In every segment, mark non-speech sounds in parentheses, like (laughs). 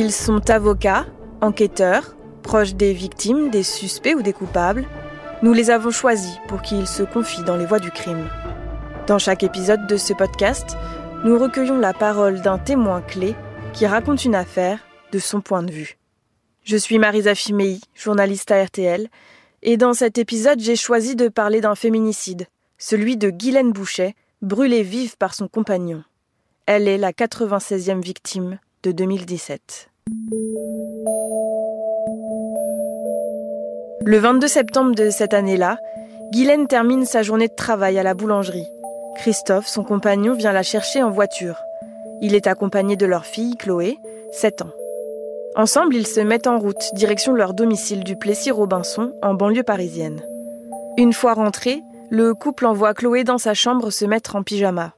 Ils sont avocats, enquêteurs, proches des victimes, des suspects ou des coupables. Nous les avons choisis pour qu'ils se confient dans les voies du crime. Dans chaque épisode de ce podcast, nous recueillons la parole d'un témoin clé qui raconte une affaire de son point de vue. Je suis Marisa Fimei, journaliste à RTL, et dans cet épisode, j'ai choisi de parler d'un féminicide, celui de Guylaine Bouchet, brûlée vive par son compagnon. Elle est la 96e victime de 2017. Le 22 septembre de cette année-là, Guylaine termine sa journée de travail à la boulangerie. Christophe, son compagnon, vient la chercher en voiture. Il est accompagné de leur fille, Chloé, 7 ans. Ensemble, ils se mettent en route, direction leur domicile du Plessis-Robinson, en banlieue parisienne. Une fois rentrés, le couple envoie Chloé dans sa chambre se mettre en pyjama.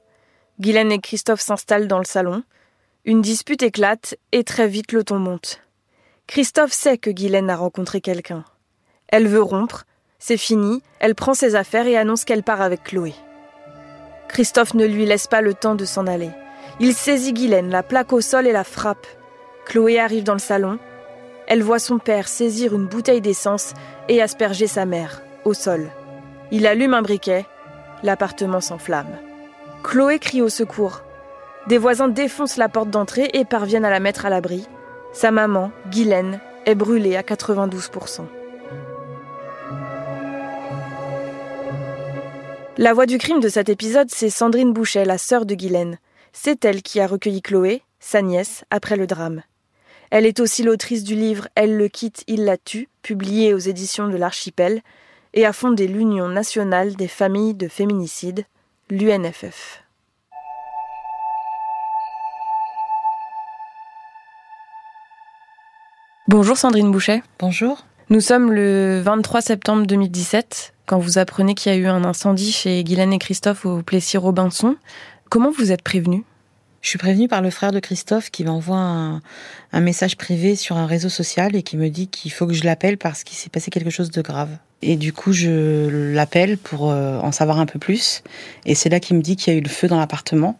Guylaine et Christophe s'installent dans le salon. Une dispute éclate et très vite le ton monte. Christophe sait que Guylaine a rencontré quelqu'un. Elle veut rompre, c'est fini, elle prend ses affaires et annonce qu'elle part avec Chloé. Christophe ne lui laisse pas le temps de s'en aller. Il saisit Guylaine, la plaque au sol et la frappe. Chloé arrive dans le salon. Elle voit son père saisir une bouteille d'essence et asperger sa mère, au sol. Il allume un briquet. L'appartement s'enflamme. Chloé crie au secours. Des voisins défoncent la porte d'entrée et parviennent à la mettre à l'abri. Sa maman, Guylaine, est brûlée à 92%. La voix du crime de cet épisode, c'est Sandrine Bouchet, la sœur de Guylaine. C'est elle qui a recueilli Chloé, sa nièce, après le drame. Elle est aussi l'autrice du livre Elle le quitte, il la tue, publié aux éditions de l'Archipel, et a fondé l'Union nationale des familles de féminicides, l'UNFF. Bonjour Sandrine Bouchet. Bonjour. Nous sommes le 23 septembre 2017, quand vous apprenez qu'il y a eu un incendie chez Guylaine et Christophe au Plessis-Robinson. Comment vous êtes prévenue je suis prévenue par le frère de Christophe qui m'envoie un, un, message privé sur un réseau social et qui me dit qu'il faut que je l'appelle parce qu'il s'est passé quelque chose de grave. Et du coup, je l'appelle pour euh, en savoir un peu plus. Et c'est là qu'il me dit qu'il y a eu le feu dans l'appartement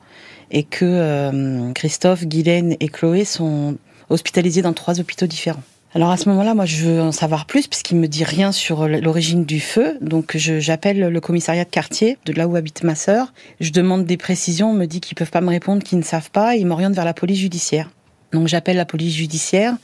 et que euh, Christophe, Guylaine et Chloé sont hospitalisés dans trois hôpitaux différents. Alors à ce moment-là, moi, je veux en savoir plus puisqu'il me dit rien sur l'origine du feu. Donc j'appelle le commissariat de quartier, de là où habite ma sœur. Je demande des précisions. On me dit qu'ils peuvent pas me répondre, qu'ils ne savent pas. Ils m'orientent vers la police judiciaire. Donc j'appelle la police judiciaire,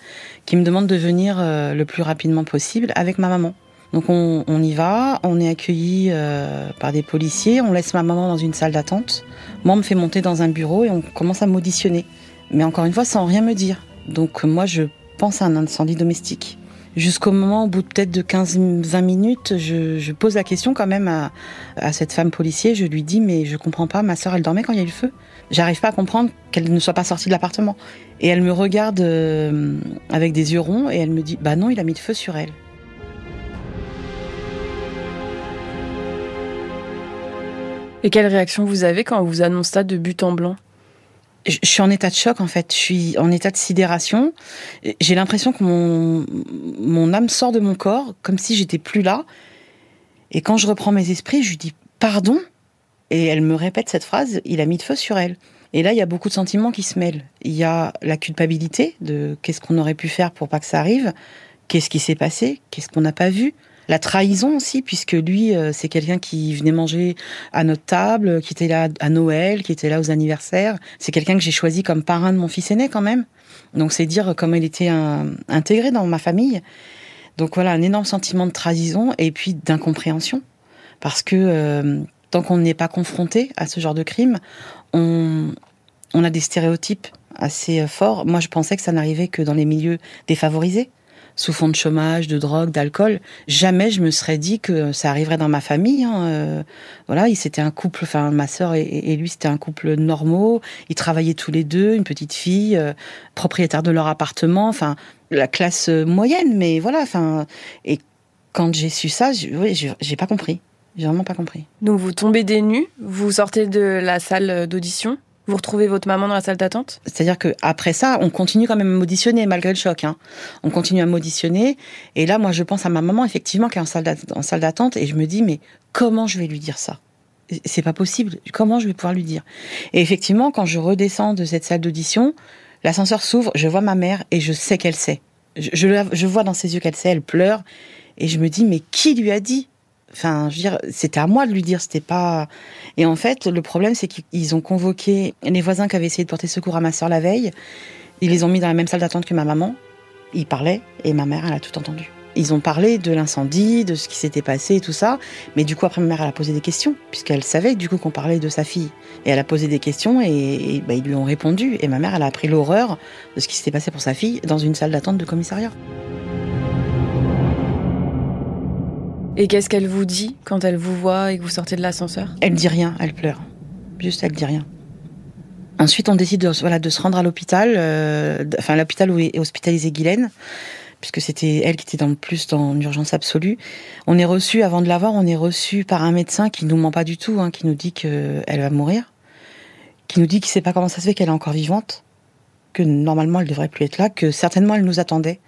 qui me demande de venir euh, le plus rapidement possible avec ma maman. Donc on, on y va, on est accueilli euh, par des policiers, on laisse ma maman dans une salle d'attente. Moi, on me fait monter dans un bureau et on commence à m'auditionner. Mais encore une fois, sans rien me dire. Donc moi, je pense à un incendie domestique. Jusqu'au moment, au bout peut-être de 15-20 minutes, je, pose la question quand même à, à, cette femme policier. Je lui dis, mais je comprends pas, ma soeur, elle dormait quand il y a eu le feu. J'arrive pas à comprendre qu'elle ne soit pas sortie de l'appartement. Et elle me regarde euh, avec des yeux ronds et elle me dit, bah non, il a mis le feu sur elle. Et quelle réaction vous avez quand on vous annonce ça de but en blanc? Je suis en état de choc en fait, je suis en état de sidération. J'ai l'impression que mon, mon âme sort de mon corps comme si j'étais plus là. Et quand je reprends mes esprits, je lui dis pardon. Et elle me répète cette phrase, il a mis de feu sur elle. Et là, il y a beaucoup de sentiments qui se mêlent. Il y a la culpabilité de qu'est-ce qu'on aurait pu faire pour pas que ça arrive, qu'est-ce qui s'est passé, qu'est-ce qu'on n'a pas vu? La trahison aussi, puisque lui, euh, c'est quelqu'un qui venait manger à notre table, qui était là à Noël, qui était là aux anniversaires. C'est quelqu'un que j'ai choisi comme parrain de mon fils aîné quand même. Donc c'est dire comment il était intégré dans ma famille. Donc voilà, un énorme sentiment de trahison et puis d'incompréhension. Parce que euh, tant qu'on n'est pas confronté à ce genre de crime, on, on a des stéréotypes assez euh, forts. Moi, je pensais que ça n'arrivait que dans les milieux défavorisés sous fond de chômage, de drogue, d'alcool. Jamais je me serais dit que ça arriverait dans ma famille. Hein. Euh, voilà, c'était un couple, enfin ma sœur et, lui c'était un couple normaux. Ils travaillaient tous les deux, une petite fille, euh, propriétaire de leur appartement, enfin la classe moyenne, mais voilà, enfin et quand j'ai su ça, j'ai pas compris. J'ai vraiment pas compris. Donc vous tombez des nues, vous sortez de la salle d'audition vous retrouvez votre maman dans la salle d'attente? C'est-à-dire que après ça, on continue quand même à m'auditionner malgré le choc. Hein. On continue à m'auditionner. Et là, moi, je pense à ma maman, effectivement, qui est en salle d'attente. Et je me dis, mais comment je vais lui dire ça? C'est pas possible. Comment je vais pouvoir lui dire? Et effectivement, quand je redescends de cette salle d'audition, L'ascenseur s'ouvre, je vois ma mère et je sais qu'elle sait. Je, je, vois dans ses yeux qu'elle sait, elle pleure. Et je me dis, mais qui lui a dit? Enfin, je veux dire, c'était à moi de lui dire, c'était pas. Et en fait, le problème, c'est qu'ils ont convoqué les voisins qui avaient essayé de porter secours à ma soeur la veille. Ils les ont mis dans la même salle d'attente que ma maman. Ils parlaient et ma mère, elle a tout entendu. Ils ont parlé de l'incendie, de ce qui s'était passé et tout ça. Mais du coup, après, ma mère, elle a posé des questions, puisqu'elle savait du coup qu'on parlait de sa fille. Et elle a posé des questions et, bah, ils lui ont répondu. Et ma mère, elle a appris l'horreur de ce qui s'était passé pour sa fille dans une salle d'attente de commissariat. Et qu'est-ce qu'elle vous dit quand elle vous voit et que vous sortez de l'ascenseur? Elle dit rien, elle pleure. Juste, elle dit rien. Ensuite, on décide de, se rendre à l'hôpital, euh, enfin l'hôpital où est hospitalisée Guylaine, puisque c'était elle qui était dans le plus dans l'urgence absolue. On est reçu, avant de l'avoir, on est reçu par un médecin qui nous ment pas du tout, hein, qui nous dit qu'elle va mourir, qui nous dit qu'il sait pas comment ça se fait qu'elle est encore vivante, que normalement elle devrait plus être là, que certainement elle nous attendait.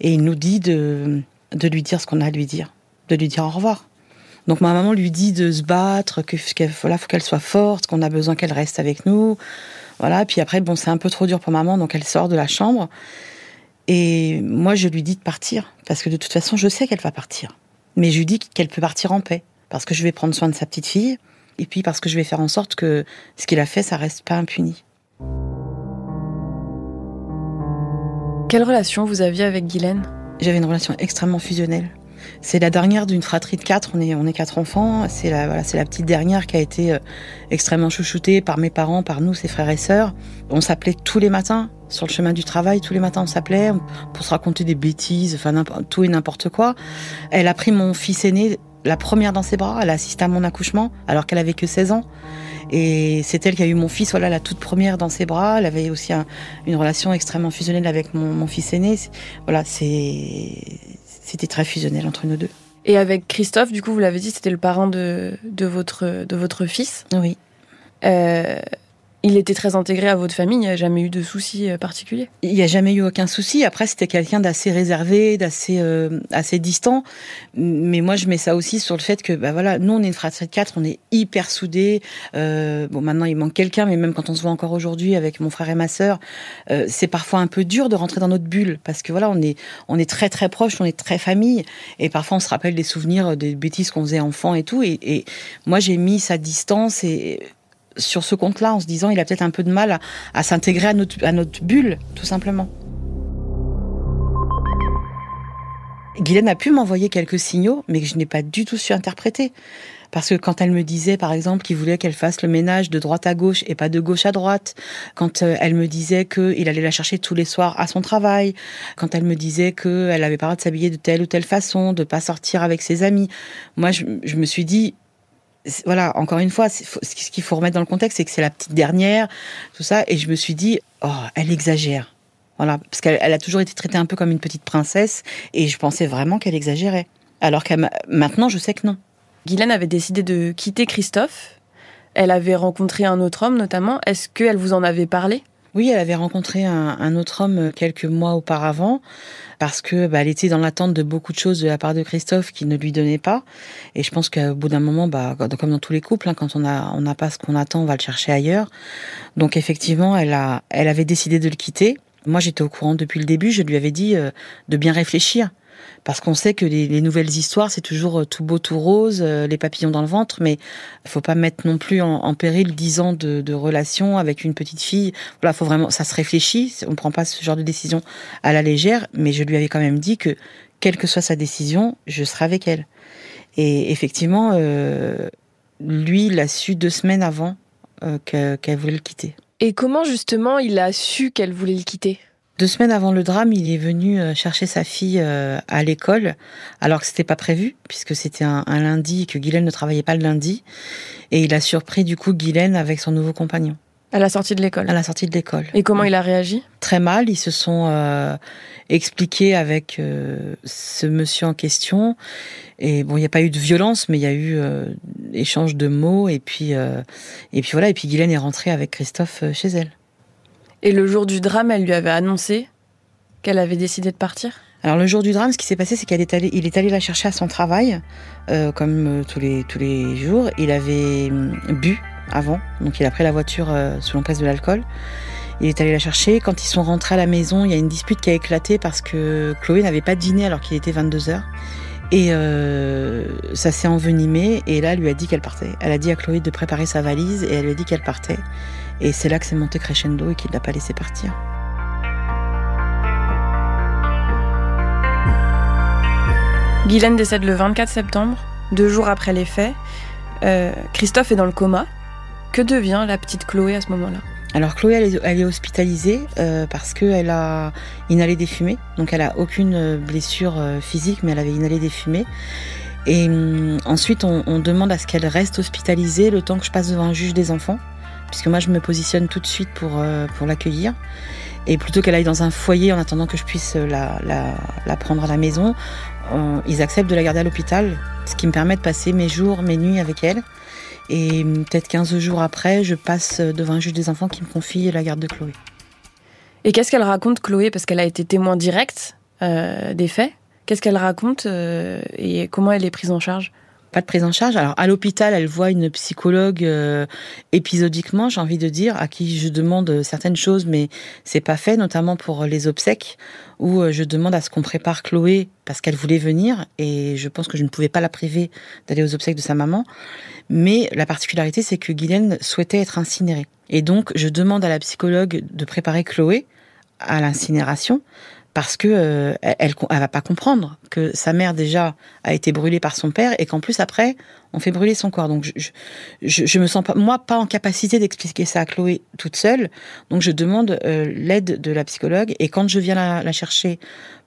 Et il nous dit de lui dire ce qu'on a à lui dire de lui dire au revoir. Donc ma maman lui dit de se battre, que voilà, faut qu'elle soit forte, qu'on a besoin qu'elle reste avec nous. Voilà, puis après bon, c'est un peu trop dur pour maman, donc elle sort de la chambre. Et moi je lui dis de partir parce que de toute façon, je sais qu'elle va partir. Mais je lui dis qu'elle peut partir en paix parce que je vais prendre soin de sa petite fille et puis parce que je vais faire en sorte que ce qu'il a fait, ça reste pas impuni. Quelle relation vous aviez avec Guylaine? J'avais une relation extrêmement fusionnelle. C'est la dernière d'une fratrie de quatre. On est, on est quatre enfants. C'est la, voilà, c'est la petite dernière qui a été euh, extrêmement chouchoutée par mes parents, par nous, ses frères et sœurs. On s'appelait tous les matins sur le chemin du travail. Tous les matins, on s'appelait pour se raconter des bêtises, enfin tout et n'importe quoi. Elle a pris mon fils aîné, la première dans ses bras. Elle a assisté à mon accouchement alors qu'elle avait que 16 ans. Et c'est elle qui a eu mon fils, voilà, la toute première dans ses bras. Elle avait aussi une relation extrêmement fusionnelle avec mon, mon fils aîné. Voilà, c'est c'était très fusionnel entre nous deux. Et avec Christophe, du coup, vous l'avez dit, c'était le parent de, de, votre, de votre fils. Oui. Euh, il était très intégré à votre famille, il n'y a jamais eu de soucis euh, particuliers? Il n'y a jamais eu aucun souci. Après, c'était quelqu'un d'assez réservé, d'assez euh, assez distant. Mais moi, je mets ça aussi sur le fait que, bah voilà, nous, on est une fratrie de quatre, on est hyper soudés. Euh, bon, maintenant, il manque quelqu'un, mais même quand on se voit encore aujourd'hui avec mon frère et ma sœur, euh, c'est parfois un peu dur de rentrer dans notre bulle parce que voilà, on est, on est très très proches, on est très famille, et parfois on se rappelle des souvenirs des bêtises qu'on faisait enfant et tout. Et, et moi, j'ai mis sa distance et sur ce compte-là en se disant il a peut-être un peu de mal à, s'intégrer à notre, bulle, tout simplement. Guylaine a pu m'envoyer quelques signaux, mais que je n'ai pas du tout su interpréter. Parce que quand elle me disait, par exemple, qu'il voulait qu'elle fasse le ménage de droite à gauche et pas de gauche à droite, quand euh, elle me disait qu'il allait la chercher tous les soirs à son travail, quand elle me disait qu'elle avait pas le droit de s'habiller de telle ou telle façon, de pas sortir avec ses amis, moi, je me suis dit, voilà, encore une fois, ce qu'il faut remettre dans le contexte, c'est que c'est la petite dernière, tout ça, et je me suis dit, oh, elle exagère. Voilà, parce qu'elle a toujours été traitée un peu comme une petite princesse, et je pensais vraiment qu'elle exagérait. Alors que maintenant, je sais que non. Guylaine avait décidé de quitter Christophe. Elle avait rencontré un autre homme, notamment. Est-ce qu'elle vous en avait parlé? Oui, elle avait rencontré un, autre homme euh, quelques mois auparavant parce que bah, elle était dans l'attente de beaucoup de choses de la part de Christophe qui ne lui donnait pas. Et je pense qu'au bout d'un moment, bah, comme dans tous les couples, hein, quand on a on n'a pas ce qu'on attend, on va le chercher ailleurs. Donc effectivement, elle a elle avait décidé de le quitter. Moi, j'étais au courant depuis le début. Je lui avais dit euh, de bien réfléchir parce qu'on sait que les, nouvelles histoires, c'est toujours euh, tout beau, tout rose, euh, les papillons dans le ventre, mais il faut pas mettre non plus en, péril dix ans de, relation avec une petite fille. Voilà, faut vraiment, ça se réfléchit. On prend pas ce genre de décision à la légère, mais je lui avais quand même dit que quelle que soit sa décision, je serai avec elle. Et effectivement, euh, lui, il a su deux semaines avant qu'elle voulait le quitter. Et comment justement il a su qu'elle voulait le quitter? Deux semaines avant le drame, il est venu euh, chercher sa fille euh, à l'école, alors que c'était pas prévu, puisque c'était un, lundi et que Guylaine ne travaillait pas le lundi. Et il a surpris du coup Guylaine avec son nouveau compagnon. À la sortie de l'école. À la sortie de l'école. Et comment il a réagi? Très mal. Ils se sont euh, expliqués avec ce monsieur en question. Et bon, il n'y a pas eu de violence, mais il y a eu échange de mots. Et puis, et puis voilà. Et puis Guylaine est rentrée avec Christophe chez elle. Et le jour du drame, elle lui avait annoncé qu'elle avait décidé de partir? Alors le jour du drame, ce qui s'est passé, c'est qu'il est allé, est allé la chercher à son travail, euh, comme euh, tous les tous les jours. Il avait hum, bu avant, donc il a pris la voiture euh, sous l'emprise de l'alcool. Il est allé la chercher. Quand ils sont rentrés à la maison, il y a une dispute qui a éclaté parce que Chloé n'avait pas dîné alors qu'il était 22 heures. Et euh, ça s'est envenimé. Et là, elle lui a dit qu'elle partait. Elle a dit à Chloé de préparer sa valise et elle lui a dit qu'elle partait. Et c'est là que c'est monté crescendo et qu'il ne l'a pas laissé partir. Guylaine décède le 24 septembre, deux jours après les faits. Euh, Christophe est dans le coma. Que devient la petite Chloé à ce moment-là? Alors Chloé, elle est, hospitalisée euh, parce qu'elle a inhalé des fumées. Donc elle a aucune euh, blessure physique, mais elle avait inhalé des fumées. Et hum, ensuite, on, demande à ce qu'elle reste hospitalisée le temps que je passe devant un juge des enfants, puisque moi je me positionne tout de suite pour, pour l'accueillir. Et plutôt qu'elle aille dans un foyer en attendant que je puisse la, la prendre à la maison, ils acceptent de la garder à l'hôpital, ce qui me permet de passer mes jours, mes nuits avec elle. Et peut-être 15 jours après, je passe devant un juge des enfants qui me confie la garde de Chloé. Et qu'est-ce qu'elle raconte, Chloé? Parce qu'elle a été témoin direct euh, des faits. Qu'est-ce qu'elle raconte euh, et comment elle est prise en charge? Pas de prise en charge. Alors à l'hôpital, elle voit une psychologue euh, épisodiquement, j'ai envie de dire, à qui je demande certaines choses, mais c'est pas fait, notamment pour les obsèques, où euh, je demande à ce qu'on prépare Chloé parce qu'elle voulait venir et je pense que je ne pouvais pas la priver d'aller aux obsèques de sa maman. Mais la particularité, c'est que Guylaine souhaitait être incinérée. Et donc, je demande à la psychologue de préparer Chloé à l'incinération parce que euh, elle, va pas comprendre que sa mère déjà a été brûlée par son père et qu'en plus après on fait brûler son corps. Donc je, je, me sens pas moi pas en capacité d'expliquer ça à Chloé toute seule. Donc je demande euh, l'aide de la psychologue et quand je viens la, chercher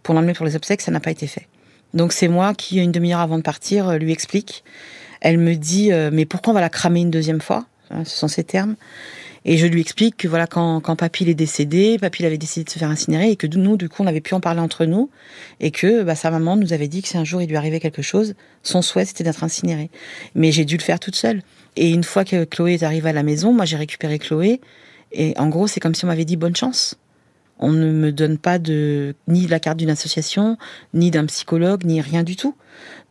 pour l'emmener pour les obsèques, ça n'a pas été fait. Donc c'est moi qui une demi-heure avant de partir euh, lui explique. Elle me dit mais pourquoi on va la cramer une deuxième fois? Hein, Ce sont ces termes. Et je lui explique que voilà, quand, quand papy est décédé, papy avait décidé de se faire incinérer et que nous, du coup, on avait pu en parler entre nous et que bah, sa maman nous avait dit que si un jour il lui arrivait quelque chose, son souhait c'était d'être incinéré. Mais j'ai dû le faire toute seule. Et une fois que Chloé est arrivée à la maison, moi j'ai récupéré Chloé et en gros c'est comme si on m'avait dit bonne chance. On ne me donne pas de ni la carte d'une association, ni d'un psychologue, ni rien du tout.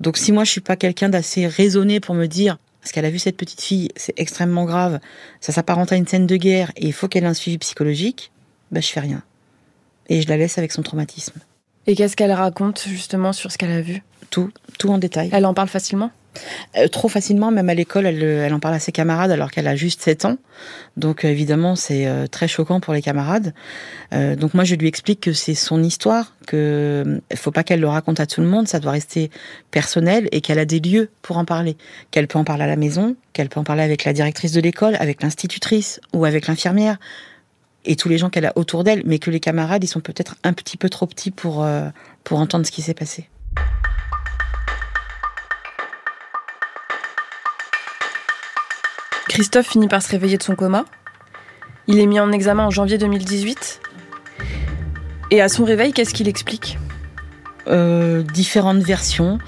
Donc si moi je suis pas quelqu'un d'assez raisonné pour me dire parce qu'elle a vu cette petite fille, c'est extrêmement grave, ça s'apparente à une scène de guerre et il faut qu'elle ait un suivi psychologique, bah je fais rien. Et je la laisse avec son traumatisme. Et qu'est-ce qu'elle raconte justement sur ce qu'elle a vu? Tout, tout en détail. Elle en parle facilement? Euh, trop facilement, même à l'école, elle, elle, en parle à ses camarades alors qu'elle a juste 7 ans. Donc euh, évidemment, c'est euh, très choquant pour les camarades. donc moi, je lui explique que c'est son histoire, que faut pas qu'elle le raconte à tout le monde, ça doit rester personnel et qu'elle a des lieux pour en parler. Qu'elle peut en parler à la maison, qu'elle peut en parler avec la directrice de l'école, avec l'institutrice ou avec l'infirmière et tous les gens qu'elle a autour d'elle, mais que les camarades, ils sont peut-être un petit peu trop petits pour, pour entendre ce qui s'est passé. Christophe finit par se réveiller de son coma. Il est mis en examen en janvier 2018. Et à son réveil, qu'est-ce qu'il explique? Euh, Différentes versions.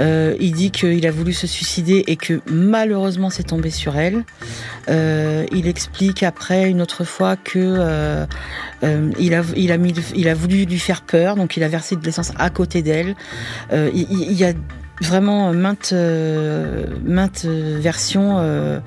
Euh, il dit qu'il a voulu se suicider et que malheureusement c'est tombé sur elle. Euh, il explique après une autre fois que il a il a mis il a voulu lui faire peur donc il a versé de l'essence à côté d'elle. il, il, y a vraiment maintes maintes versions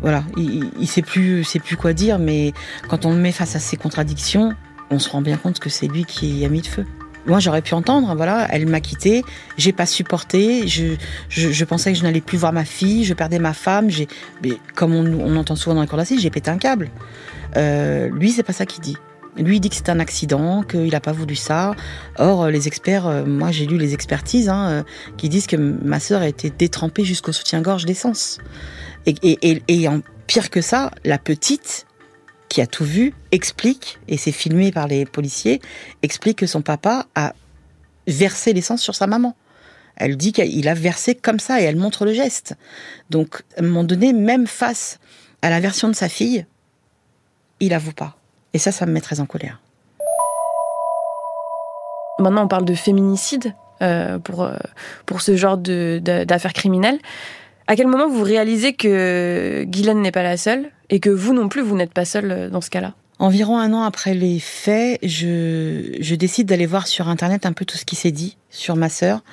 voilà, il, il sait plus, sait plus quoi dire, mais quand on le met face à ces contradictions, on se rend bien compte que c'est lui qui a mis le feu. Moi, j'aurais pu entendre, voilà, elle m'a quitté, j'ai pas supporté, je, je, pensais que je n'allais plus voir ma fille, je perdais ma femme, j'ai, comme on, on, entend souvent dans les cours d'assises, j'ai pété un câble. Euh, lui, c'est pas ça qu'il dit. Lui, il dit que c'est un accident, qu'il n'a pas voulu ça. Or, les experts, euh, moi j'ai lu les expertises, hein, euh, qui disent que ma sœur a été détrempée jusqu'au soutien-gorge d'essence. Et, en pire que ça, la petite, qui a tout vu, explique, et c'est filmé par les policiers, explique que son papa a versé l'essence sur sa maman. Elle dit qu'il a versé comme ça et elle montre le geste. Donc, à un moment donné, même face à la version de sa fille, il avoue pas. Et ça, ça me met très en colère. Maintenant, on parle de féminicide euh, pour, euh, pour ce genre d'affaires criminelles. À quel moment vous réalisez que Guylaine n'est pas la seule et que vous non plus, vous n'êtes pas seule euh, dans ce cas-là Environ un an après les faits, je, décide d'aller voir sur Internet un peu tout ce qui s'est dit sur ma sœur,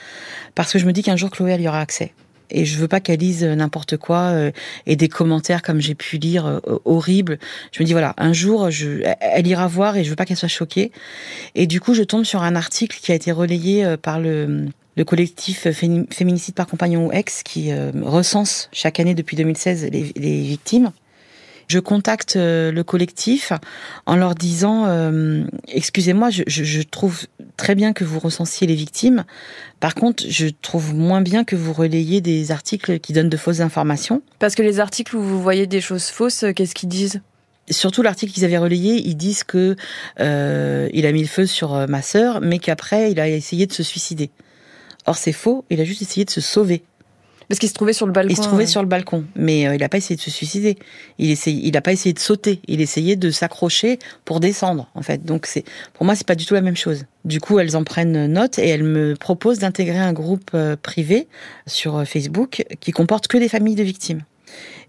parce que je me dis qu'un jour Chloé, elle y aura accès. et je veux pas qu'elle lise n'importe quoi euh, et des commentaires comme j'ai pu lire euh, horribles. Je me dis voilà, un jour je, elle ira voir et je veux pas qu'elle soit choquée. Et du coup, je tombe sur un article qui a été relayé euh, par le le collectif Féminicide par compagnon ou ex qui recense chaque année depuis 2016 les, les victimes. Je contacte le collectif en leur disant excusez-moi, je, trouve très bien que vous recensiez les victimes. Par contre, je trouve moins bien que vous relayiez des articles qui donnent de fausses informations. Parce que les articles où vous voyez des choses fausses, euh, qu'est-ce qu'ils disent? Surtout l'article qu'ils avaient relayé, ils disent que euh, il a mis le feu sur euh, ma sœur, mais qu'après il a essayé de se suicider. Or c'est faux, il a juste essayé de se sauver. Parce qu'il se trouvait sur le balcon. Il se trouvait sur le balcon, mais euh, il n'a pas essayé de se suicider. Il essayait, il n'a pas essayé de sauter. Il essayait de s'accrocher pour descendre, en fait. Donc c'est, pour moi, c'est pas du tout la même chose. Du coup, elles en prennent note et elles me proposent d'intégrer un groupe euh, privé sur euh, Facebook qui comporte que des familles de victimes.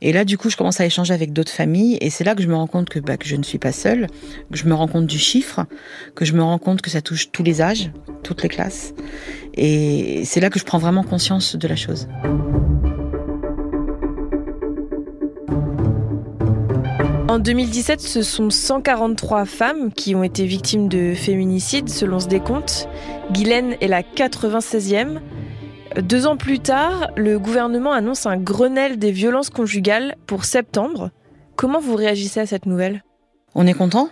Et là, du coup, je commence à échanger avec d'autres familles, et c'est là que je me rends compte que, bah, que je ne suis pas seule, que je me rends compte du chiffre, que je me rends compte que ça touche tous les âges, toutes les classes, et c'est là que je prends vraiment conscience de la chose. En 2017, ce sont 143 femmes qui ont été victimes de féminicide selon ce décompte. Guylaine est la 96e. Deux ans plus tard, le gouvernement annonce un Grenelle des violences conjugales pour septembre. Comment vous réagissez à cette nouvelle? On est content.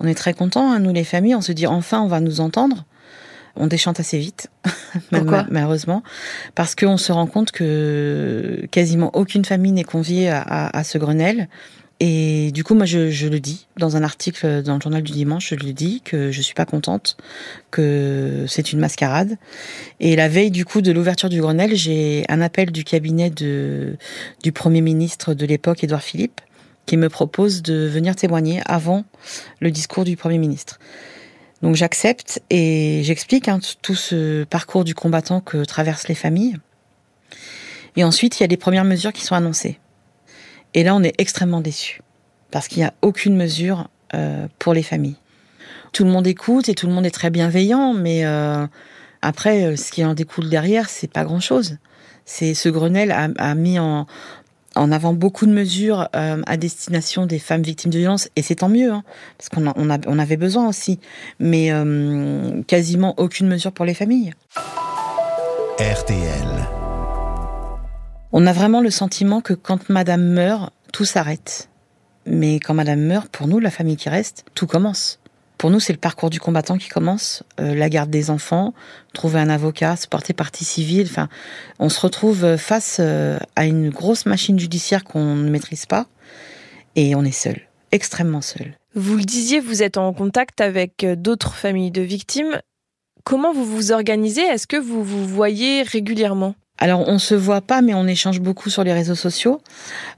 On est très content, hein, nous les familles. On se dit enfin on va nous entendre on déchante assez vite, (laughs) malheureusement, parce qu'on se rend compte que quasiment aucune famille n'est conviée à, ce Grenelle. Et du coup, moi, je, le dis dans un article dans le journal du dimanche, je le dis que je suis pas contente, que c'est une mascarade. Et la veille du coup de l'ouverture du Grenelle, j'ai un appel du cabinet de du premier ministre de l'époque, Édouard Philippe, qui me propose de venir témoigner avant le discours du premier ministre. Donc j'accepte et j'explique hein, tout ce parcours du combattant que traversent les familles. Et ensuite, il y a les premières mesures qui sont annoncées. Et là, on est extrêmement déçus parce qu'il n'y a aucune mesure euh, pour les familles. Tout le monde écoute et tout le monde est très bienveillant, mais euh, après, euh, ce qui en découle derrière, c'est pas grand-chose. C'est ce Grenelle a, a, mis en, en avant beaucoup de mesures euh, à destination des femmes victimes de violences, et c'est tant mieux, hein, parce qu'on on, on avait besoin aussi, mais euh, quasiment aucune mesure pour les familles. RTL. On a vraiment le sentiment que quand Madame meurt, tout s'arrête. Mais quand Madame meurt, pour nous, la famille qui reste, tout commence. Pour nous, c'est le parcours du combattant qui commence, euh, la garde des enfants, trouver un avocat, se porter partie civile. Enfin, on se retrouve face euh, à une grosse machine judiciaire qu'on ne maîtrise pas, et on est seul, extrêmement seul. Vous le disiez, vous êtes en contact avec euh, d'autres familles de victimes. Comment vous vous organisez? Est-ce que vous vous voyez régulièrement? Alors on se voit pas, mais on échange beaucoup sur les réseaux sociaux.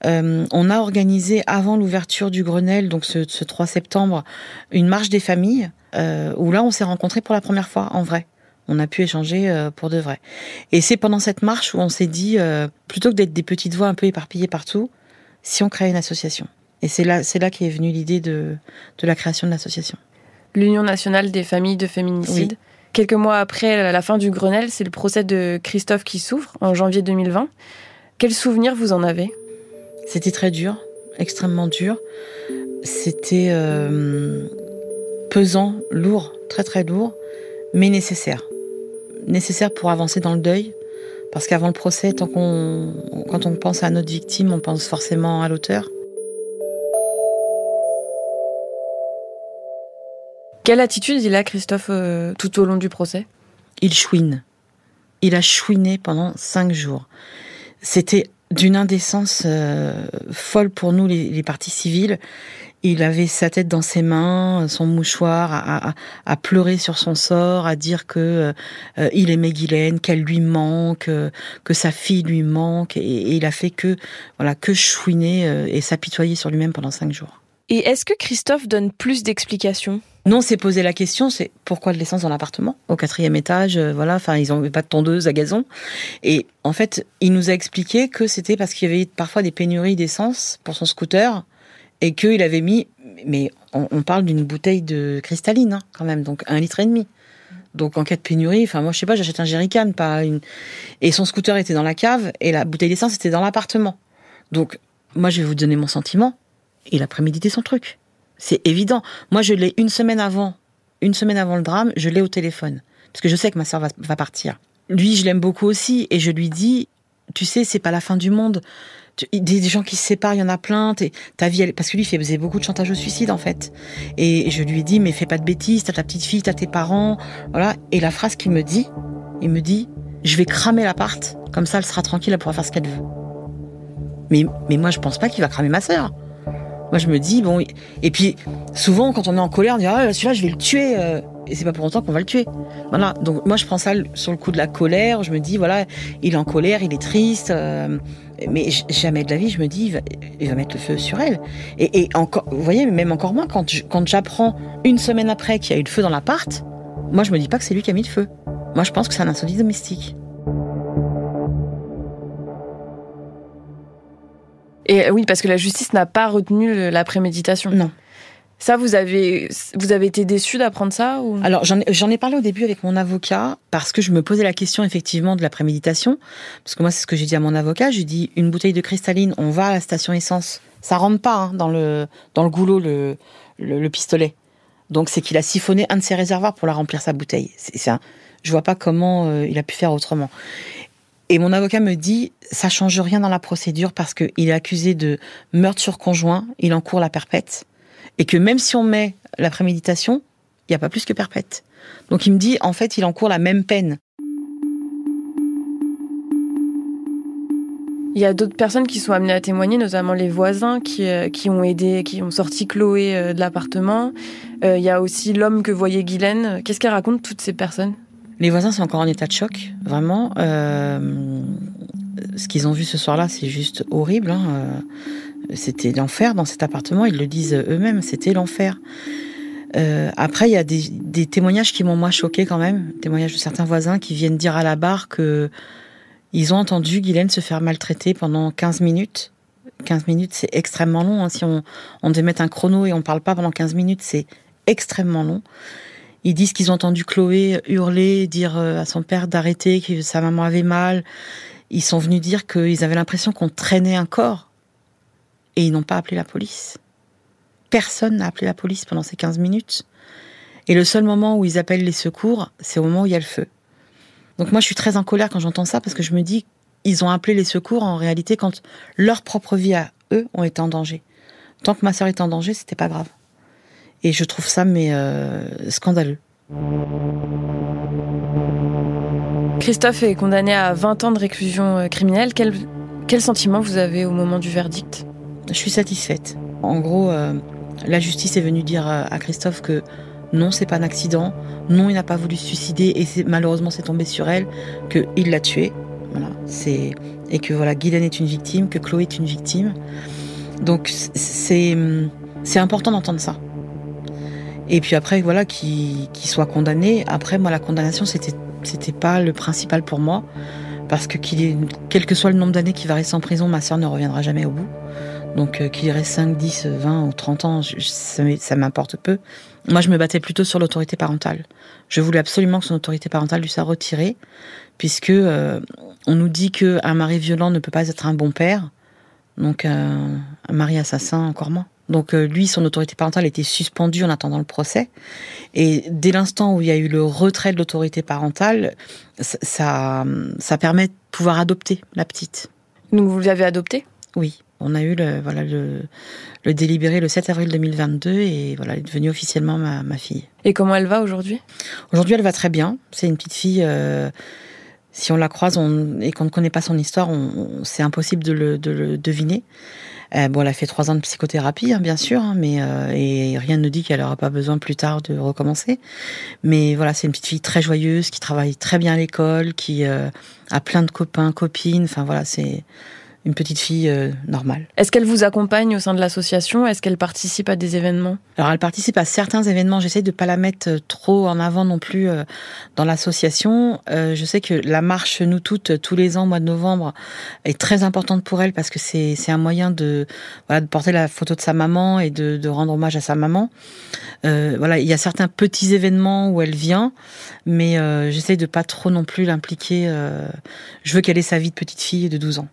Euh, on a organisé avant l'ouverture du Grenelle, donc ce, 3 septembre, une marche des familles euh, où là on s'est rencontrés pour la première fois en vrai. On a pu échanger euh, pour de vrai. Et c'est pendant cette marche où on s'est dit, plutôt que d'être des petites voix un peu éparpillées partout, si on crée une association. Et c'est là, c'est là qu'est venue l'idée de, de la création de l'association. L'Union nationale des familles de féminicide. Quelques mois après la fin du Grenelle, c'est le procès de Christophe qui souffre en janvier 2020. Quels souvenirs vous en avez? C'était très dur, extrêmement dur. C'était euh, pesant, lourd, très très lourd, mais nécessaire. Nécessaire pour avancer dans le deuil, parce qu'avant le procès, quand on pense à notre victime, on pense forcément à l'auteur. Quelle attitude il a, Christophe, euh, tout au long du procès? Il chouine. Il a chouiné pendant cinq jours. C'était d'une indécence euh, folle pour nous, les, parties civiles. Il avait sa tête dans ses mains, son mouchoir, à, pleurer sur son sort, à dire que euh, il aimait Guylaine, qu'elle lui manque, que sa fille lui manque, et, il a fait que voilà que chouiner et s'apitoyer sur lui-même pendant cinq jours. Et est-ce que Christophe donne plus d'explications? Non, c'est poser la question, c'est pourquoi de l'essence dans l'appartement? Au quatrième étage, euh, voilà. Enfin, ils n'ont pas de tondeuse à gazon. Et en fait, il nous a expliqué que c'était parce qu'il y avait parfois des pénuries d'essence pour son scooter et qu'il avait mis, mais on, parle d'une bouteille de cristalline hein, quand même, donc un litre et demi. Donc en cas de pénurie, enfin moi je sais pas, j'achète un jerrycan, pas une. Et son scooter était dans la cave et la bouteille d'essence était dans l'appartement. Donc moi je vais vous donner mon sentiment. Il a prémédité son truc. C'est évident. Moi je l'ai une semaine avant, une semaine avant le drame, je l'ai au téléphone parce que je sais que ma soeur va, partir. Lui je l'aime beaucoup aussi et je lui dis, tu sais c'est pas la fin du monde des, gens qui se séparent, il y en a plein. Ta vie, parce que lui il faisait beaucoup de chantage au suicide en fait. Et je lui ai dit mais fais pas de bêtises, t'as ta petite fille, t'as tes parents, voilà. Et la phrase qu'il me dit, il me dit je vais cramer l'appart, comme ça elle sera tranquille, elle pourra faire ce qu'elle veut. Mais mais moi je pense pas qu'il va cramer ma sœur. Moi je me dis bon et puis souvent quand on est en colère on dit ah celui-là je vais le tuer. Euh et c'est pas pour autant qu'on va le tuer. Voilà. Donc moi je prends ça sur le coup de la colère. Je me dis voilà, il est en colère, il est triste, euh, mais jamais de la vie je me dis il va, il va mettre le feu sur elle. Et, et, encore, vous voyez, même encore moins quand quand j'apprends une semaine après qu'il y a eu le feu dans l'appart, moi je me dis pas que c'est lui qui a mis le feu. Moi je pense que c'est un incendie domestique. Et oui, parce que la justice n'a pas retenu la préméditation. Non. Ça, vous avez, vous avez été déçu d'apprendre ça ou... Alors, j'en ai parlé au début avec mon avocat parce que je me posais la question effectivement de la préméditation. Parce que moi, c'est ce que j'ai dit à mon avocat. J'ai dit une bouteille de cristalline, on va à la station essence. Ça rentre pas hein, dans le dans le goulot le, le, pistolet. Donc, c'est qu'il a siphonné un de ses réservoirs pour la remplir sa bouteille. C'est un, je vois pas comment euh, il a pu faire autrement. Et mon avocat me dit, ça change rien dans la procédure parce qu'il est accusé de meurtre sur conjoint, il encourt la perpète et que même si on met la préméditation, il n'y a pas plus que perpète. Donc il me dit, en fait, il encourt la même peine. Il y a d'autres personnes qui sont amenées à témoigner, notamment les voisins qui, euh, qui ont aidé, qui ont sorti Chloé euh, de l'appartement. Euh, il y a aussi l'homme que voyait Guylaine. Qu'est-ce qu'elle raconte toutes ces personnes? Les voisins sont encore en état de choc, vraiment. ce qu'ils ont vu ce soir-là, c'est juste horrible. Hein. C'était l'enfer dans cet appartement, ils le disent eux-mêmes, c'était l'enfer. Euh, après, il y a des, témoignages qui m'ont moi choqué quand même, témoignages de certains voisins qui viennent dire à la barre que ils ont entendu Guylaine se faire maltraiter pendant 15 minutes. 15 minutes, c'est extrêmement long. Hein. Si on, on devait mettre un chrono et on parle pas pendant 15 minutes, c'est extrêmement long. Ils disent qu'ils ont entendu Chloé hurler, dire euh, à son père d'arrêter, que sa maman avait mal. Ils sont venus dire qu'ils avaient l'impression qu'on traînait un corps et ils n'ont pas appelé la police. Personne n'a appelé la police pendant ces 15 minutes. Et le seul moment où ils appellent les secours, c'est au moment où il y a le feu. Donc moi, je suis très en colère quand j'entends ça parce que je me dis, ils ont appelé les secours en réalité quand leur propre vie à eux ont été en danger. Tant que ma sœur était en danger, c'était pas grave. Et je trouve ça mais euh, scandaleux. Christophe est condamné à 20 ans de réclusion euh, criminelle. Quel, quel sentiment vous avez au moment du verdict? Je suis satisfaite. En gros, euh, la justice est venue dire à Christophe que non, c'est pas un accident, non, il n'a pas voulu se suicider et c'est, malheureusement c'est tombé sur elle, qu'il l'a tué. Voilà, c'est et que voilà, Guylaine est une victime, que Chloé est une victime. Donc c'est c'est important d'entendre ça. Et puis après voilà, qu'il soit condamné. Après moi la condamnation c'était c'était pas le principal pour moi parce que quel que soit le nombre d'années qu'il va rester en prison, ma sœur ne reviendra jamais au bout. Donc euh, qu'il reste 5, 10, 20 ou 30 ans, ça m'importe peu. Moi, je me battais plutôt sur l'autorité parentale. Je voulais absolument que son autorité parentale lui soit retirée, puisque euh, on nous dit qu'un mari violent ne peut pas être un bon père, donc un mari assassin encore moins. Donc lui, son autorité parentale était suspendue en attendant le procès. Et dès l'instant où il y a eu le retrait de l'autorité parentale, ça, ça permet de pouvoir adopter la petite. Donc vous l'avez adoptée? Oui. On a eu le, voilà, le, le, délibéré le 7 avril 2022 et voilà, elle est devenue officiellement ma, ma fille. Et comment elle va aujourd'hui? Aujourd'hui, elle va très bien. C'est une petite fille. Euh, si on la croise on, et qu'on ne connaît pas son histoire, c'est impossible de le, de le deviner. Euh, bon, elle a fait trois ans de psychothérapie, hein, bien sûr, hein, mais euh, et rien ne dit qu'elle aura pas besoin plus tard de recommencer. Mais voilà, c'est une petite fille très joyeuse, qui travaille très bien à l'école, qui euh, a plein de copains, copines. Enfin voilà, c'est une petite fille euh, normale. Est-ce qu'elle vous accompagne au sein de l'association? Est-ce qu'elle participe à des événements? Alors elle participe à certains événements. J'essaie de pas la mettre euh, trop en avant non plus euh, dans l'association. je sais que la marche Nous Toutes tous les ans, mois de novembre, est très importante pour elle parce que c'est c'est un moyen de voilà de porter la photo de sa maman et de, de rendre hommage à sa maman. voilà, il y a certains petits événements où elle vient, mais j'essaie de pas trop non plus l'impliquer. je veux qu'elle ait sa vie de petite fille de 12 ans.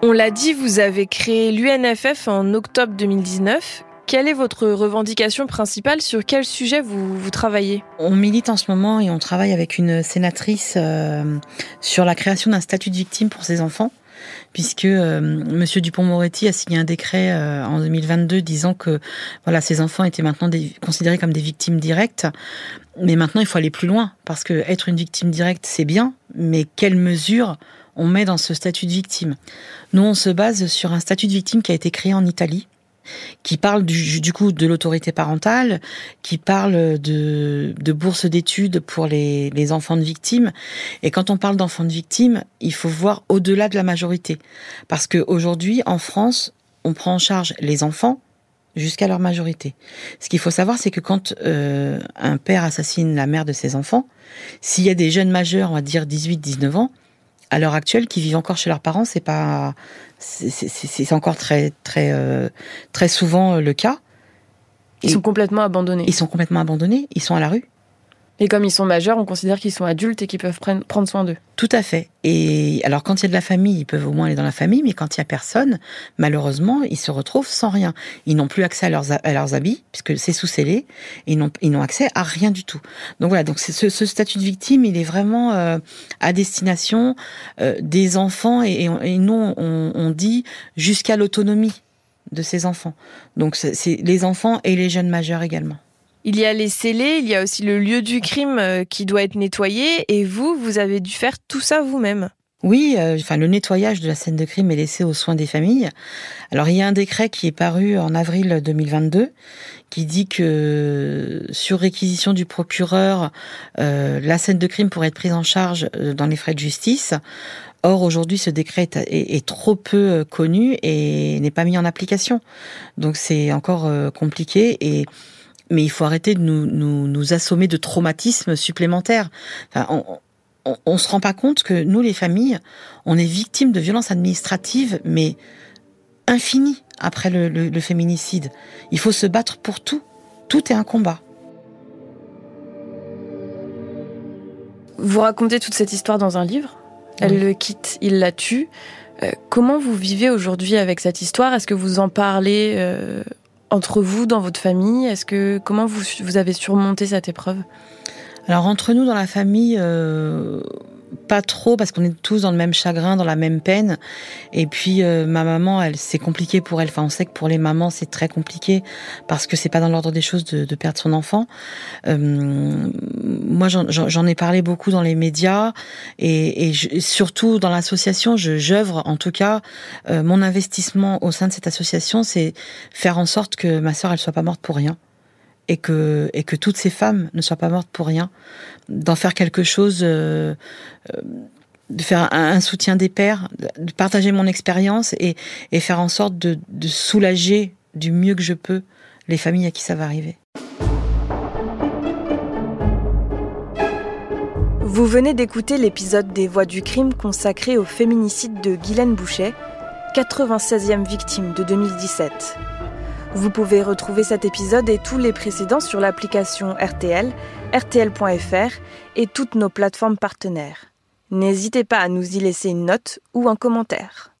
On l'a dit, vous avez créé l'UNFF en octobre 2019. Quelle est votre revendication principale? Sur quel sujet vous, travaillez? On milite en ce moment et on travaille avec une sénatrice euh, sur la création d'un statut de victime pour ses enfants puisque euh, Monsieur Dupont-Moretti a signé un décret euh, en 2022 disant que voilà ces enfants étaient maintenant considérés comme des victimes directes. Mais maintenant, il faut aller plus loin parce que être une victime directe, c'est bien, mais quelles mesures on met dans ce statut de victime. Nous, on se base sur un statut de victime qui a été créé en Italie, qui parle du, coup de l'autorité parentale, qui parle de, bourses d'études pour les, les enfants de victimes. Et quand on parle d'enfants de victimes, il faut voir au-delà de la majorité. Parce qu'aujourd'hui, en France, on prend en charge les enfants jusqu'à leur majorité. Ce qu'il faut savoir, c'est que quand euh, un père assassine la mère de ses enfants, s'il y a des jeunes majeurs, on va dire 18-19 ans, à l'heure actuelle, qui vivent encore chez leurs parents, c'est pas, c'est encore très très euh, très souvent euh, le cas. Ils sont complètement abandonnés. Ils sont complètement abandonnés. Ils sont à la rue. Et comme ils sont majeurs, on considère qu'ils sont adultes et qu'ils peuvent prendre soin d'eux. Tout à fait. Et alors, quand il y a de la famille, ils peuvent au moins aller dans la famille, mais quand il y a personne, malheureusement, ils se retrouvent sans rien. Ils n'ont plus accès à leurs, à leurs habits, puisque c'est sous scellé, ils n'ont, accès à rien du tout. Donc voilà, donc ce, ce, statut de victime, il est vraiment euh, à destination euh, des enfants, et, et, nous, on, on dit jusqu'à l'autonomie de ces enfants. Donc c'est les enfants et les jeunes majeurs également. Il y a les scellés, il y a aussi le lieu du crime euh, qui doit être nettoyé. Et vous, vous avez dû faire tout ça vous-même. Oui, euh, enfin le nettoyage de la scène de crime est laissé aux soins des familles. Alors il y a un décret qui est paru en avril 2022 qui dit que sur réquisition du procureur, euh, la scène de crime pourrait être prise en charge dans les frais de justice. Or, aujourd'hui, ce décret est, trop peu connu et n'est pas mis en application. Donc, c'est encore compliqué. Et mais il faut arrêter de nous, nous, nous assommer de traumatismes supplémentaires. Enfin, on, on, on, se rend pas compte que nous, les familles, on est victimes de violences administratives, mais infinies après le, le, le féminicide. Il faut se battre pour tout. Tout est un combat. Vous racontez toute cette histoire dans un livre. Elle le quitte, il la tue. Euh, comment vous vivez aujourd'hui avec cette histoire? Est-ce que vous en parlez euh, entre vous, dans votre famille Est-ce que comment vous, vous avez surmonté cette épreuve? Alors entre nous dans la famille, euh, pas trop parce qu'on est tous dans le même chagrin, dans la même peine. Et puis euh, ma maman, elle, c'est compliqué pour elle. Enfin, on sait que pour les mamans, c'est très compliqué parce que c'est pas dans l'ordre des choses de, de perdre son enfant. Euh, moi, j'en ai parlé beaucoup dans les médias et, et, surtout dans l'association. Je j'œuvre, en tout cas, euh, mon investissement au sein de cette association, c'est faire en sorte que ma sœur, elle soit pas morte pour rien et que toutes ces femmes ne soient pas mortes pour rien, d'en faire quelque chose, euh, euh, de faire un, soutien des pères, de partager mon expérience et, et faire en sorte de, de soulager du mieux que je peux les familles à qui ça va arriver. Vous venez d'écouter l'épisode des Voix du crime consacré au féminicide de Guylaine Boucher, 96e victime de 2017. Vous pouvez retrouver cet épisode et tous les précédents sur l'application RTL, rtl.fr et toutes nos plateformes partenaires. N'hésitez pas à nous y laisser une note ou un commentaire.